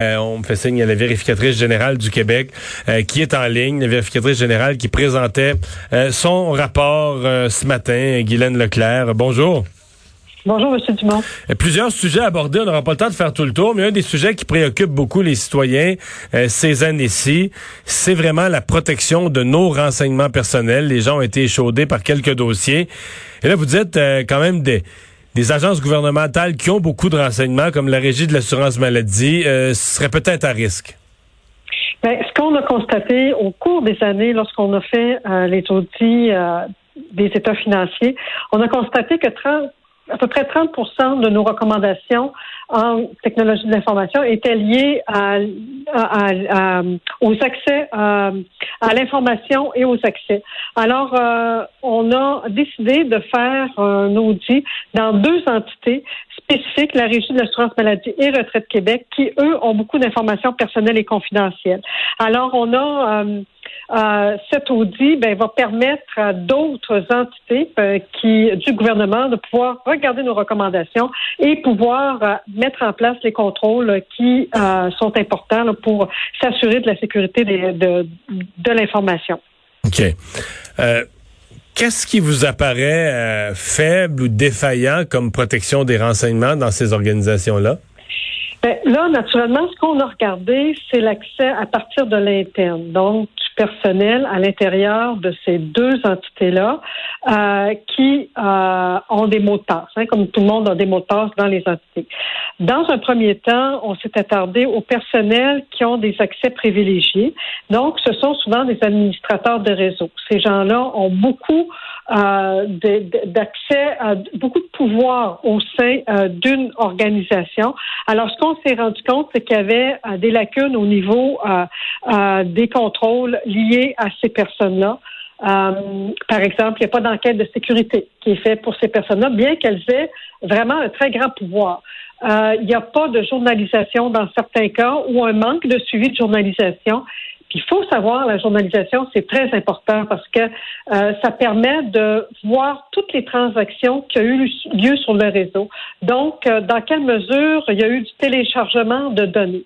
Euh, on me fait signe à la vérificatrice générale du Québec euh, qui est en ligne, la vérificatrice générale qui présentait euh, son rapport ce matin, Guylaine Leclerc. Bonjour. Bonjour, M. Dumont. Plusieurs sujets abordés, on n'aura pas le temps de faire tout le tour, mais un des sujets qui préoccupe beaucoup les citoyens ces années-ci, c'est vraiment la protection de nos renseignements personnels. Les gens ont été échaudés par quelques dossiers. Et là, vous dites quand même des des agences gouvernementales qui ont beaucoup de renseignements, comme la Régie de l'assurance maladie, euh, seraient peut-être à risque. Bien, ce qu'on a constaté au cours des années, lorsqu'on a fait euh, les audits euh, des états financiers, on a constaté que 30, à peu près 30% de nos recommandations en technologie de l'information étaient liées à, aux accès à, l'information et aux accès. Alors, euh, on a décidé de faire un audit dans deux entités spécifiques, la Régie de l'assurance maladie et Retraite Québec, qui, eux, ont beaucoup d'informations personnelles et confidentielles. Alors, on a... Euh, euh, cet audit ben, va permettre à d'autres entités euh, qui, du gouvernement de pouvoir regarder nos recommandations et pouvoir euh, mettre en place les contrôles qui sont importants pour s'assurer de la sécurité de, de l'information. OK. Qu'est-ce qui vous apparaît faible ou défaillant comme protection des renseignements dans ces organisations-là? Ben, là, naturellement, ce qu'on a regardé, c'est l'accès à partir de l'interne. Donc, personnel à l'intérieur de ces deux entités-là euh, qui euh, ont des mots de passe, hein, comme tout le monde a des mots de passe dans les entités. Dans un premier temps, on s'est attardé aux personnels qui ont des accès privilégiés. Donc, ce sont souvent des administrateurs de réseau. Ces gens-là ont beaucoup euh, d'accès, beaucoup de pouvoir au sein d'une organisation. Alors, ce qu'on s'est rendu compte, c'est qu'il y avait des lacunes au niveau des contrôles liés à ces personnes-là. par exemple, il n'y a pas d'enquête de sécurité qui est faite pour ces personnes-là, bien qu'elles aient vraiment un très grand pouvoir. il n'y a pas de journalisation dans certains cas ou un manque de suivi de journalisation il faut savoir, la journalisation, c'est très important parce que euh, ça permet de voir toutes les transactions qui ont eu lieu sur le réseau. Donc, euh, dans quelle mesure il y a eu du téléchargement de données.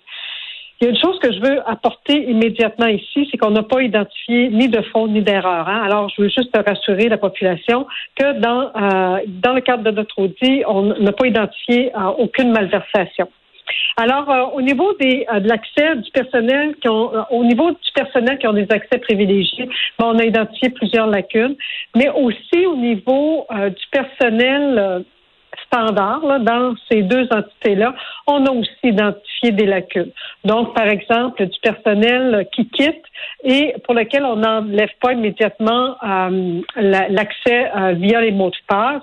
Il y a une chose que je veux apporter immédiatement ici, c'est qu'on n'a pas identifié ni de fond ni d'erreur. Hein. Alors, je veux juste rassurer la population que dans, euh, dans le cadre de notre audit, on n'a pas identifié aucune malversation. Alors, euh, au niveau des, euh, de l'accès du personnel qui ont, euh, au niveau du personnel qui ont des accès privilégiés, on a identifié plusieurs lacunes, mais aussi au niveau du personnel standard dans ces deux entités-là, on a aussi identifié des lacunes. Donc, par exemple, du personnel qui quitte et pour lequel on n'enlève pas immédiatement l'accès via les mots de passe.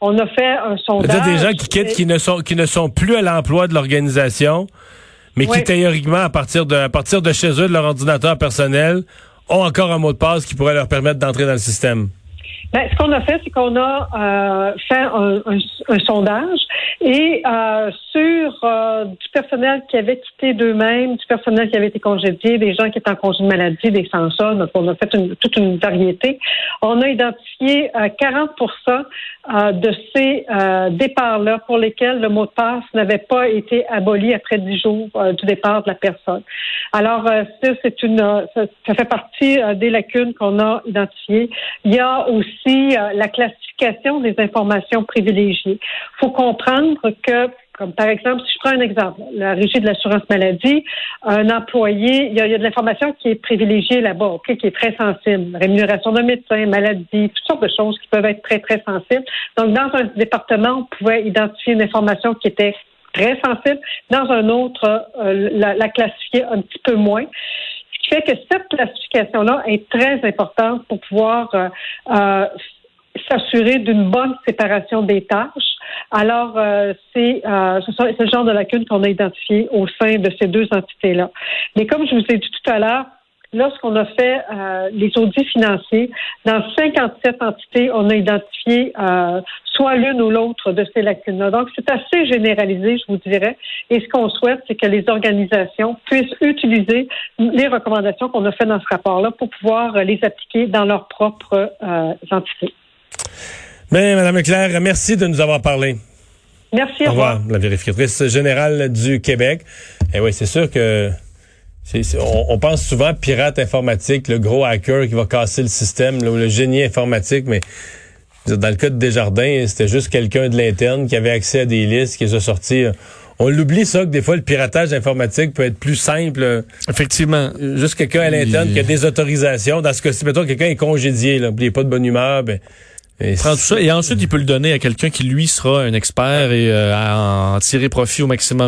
On a fait un sondage. Des gens qui quittent, qui ne sont, qui ne sont plus à l'emploi de l'organisation, mais qui théoriquement, à partir de, à partir de chez eux, de leur ordinateur personnel, ont encore un mot de passe qui pourrait leur permettre d'entrer dans le système. Ben, ce qu'on a fait, c'est qu'on a euh, fait un, un, sondage et euh, sur euh, du personnel qui avait quitté d'eux-mêmes, du personnel qui avait été congédié, des gens qui étaient en congé de maladie, des sans donc on a fait une, toute une variété. On a identifié 40% de ces départs-là pour lesquels le mot de passe n'avait pas été aboli après 10 jours du départ de la personne. Alors, ça, c'est une, ça, ça, fait partie des lacunes qu'on a identifiées. Il y a aussi euh, la classification des informations privilégiées. Il faut comprendre que comme par exemple, si je prends un exemple, la régie de l'assurance maladie, un employé, il y a, de l'information qui est privilégiée là-bas, qui est très sensible. Rémunération de médecin, maladie, toutes sortes de choses qui peuvent être très, très sensibles. Donc, dans un département, on pouvait identifier une information qui était très sensible. Dans un autre, euh, la, la, classifier un petit peu moins fait que cette classification-là est très importante pour pouvoir euh, euh, s'assurer d'une bonne séparation des tâches. Alors, euh, c'est ce, ce genre de lacune qu'on a identifié au sein de ces deux entités-là. Mais comme je vous ai dit tout à l'heure, lorsqu'on a fait euh, les audits financiers, dans 57 entités, on a identifié euh, soit l'une ou l'autre de ces lacunes-là. Donc, c'est assez généralisé, je vous dirais. Et ce qu'on souhaite, c'est que les organisations puissent utiliser les recommandations qu'on a faites dans ce rapport-là pour pouvoir les appliquer dans leurs propres euh, entités. Bien, Madame Leclerc, merci de nous avoir parlé. Merci, au revoir. La vérificatrice générale du Québec. Et eh oui, c'est sûr que on, pense souvent pirate informatique, le gros hacker qui va casser le système, le, génie informatique, mais dans le cas de Desjardins, c'était juste quelqu'un de l'interne qui avait accès à des listes, qui les a. On l'oublie ça que des fois le piratage informatique peut être plus simple. Effectivement. Juste quelqu'un à l'interne qui a des autorisations. Dans ce cas-ci, mettons quelqu'un est congédié, là, il n'est pas de bonne humeur, ben, et prend tout ça et ensuite il peut le donner à quelqu'un qui lui sera un expert et euh, en tirer profit au maximum.